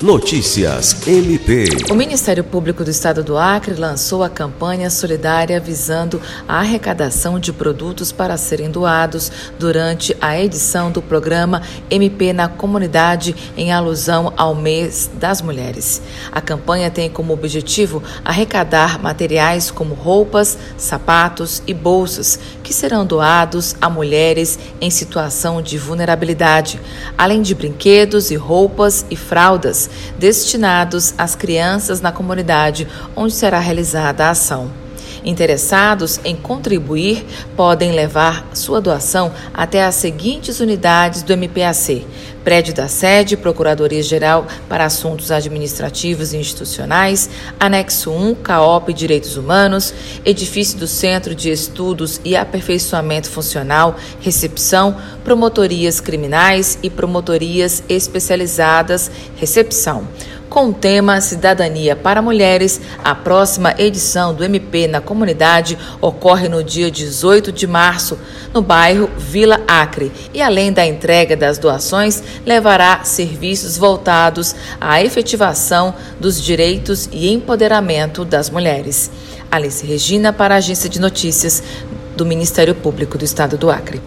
Notícias MP. O Ministério Público do Estado do Acre lançou a campanha solidária visando a arrecadação de produtos para serem doados durante a edição do programa MP na Comunidade em alusão ao mês das mulheres. A campanha tem como objetivo arrecadar materiais como roupas, sapatos e bolsas que serão doados a mulheres em situação de vulnerabilidade, além de brinquedos e roupas e fraldas destinados às crianças na comunidade onde será realizada a ação. Interessados em contribuir podem levar sua doação até as seguintes unidades do MPAC: prédio da sede, Procuradoria-Geral para Assuntos Administrativos e Institucionais, Anexo 1, CAOP Direitos Humanos, edifício do Centro de Estudos e Aperfeiçoamento Funcional, recepção, promotorias criminais e promotorias especializadas, recepção. Com o tema Cidadania para Mulheres, a próxima edição do MP na comunidade ocorre no dia 18 de março, no bairro Vila Acre. E além da entrega das doações, levará serviços voltados à efetivação dos direitos e empoderamento das mulheres. Alice Regina, para a Agência de Notícias do Ministério Público do Estado do Acre.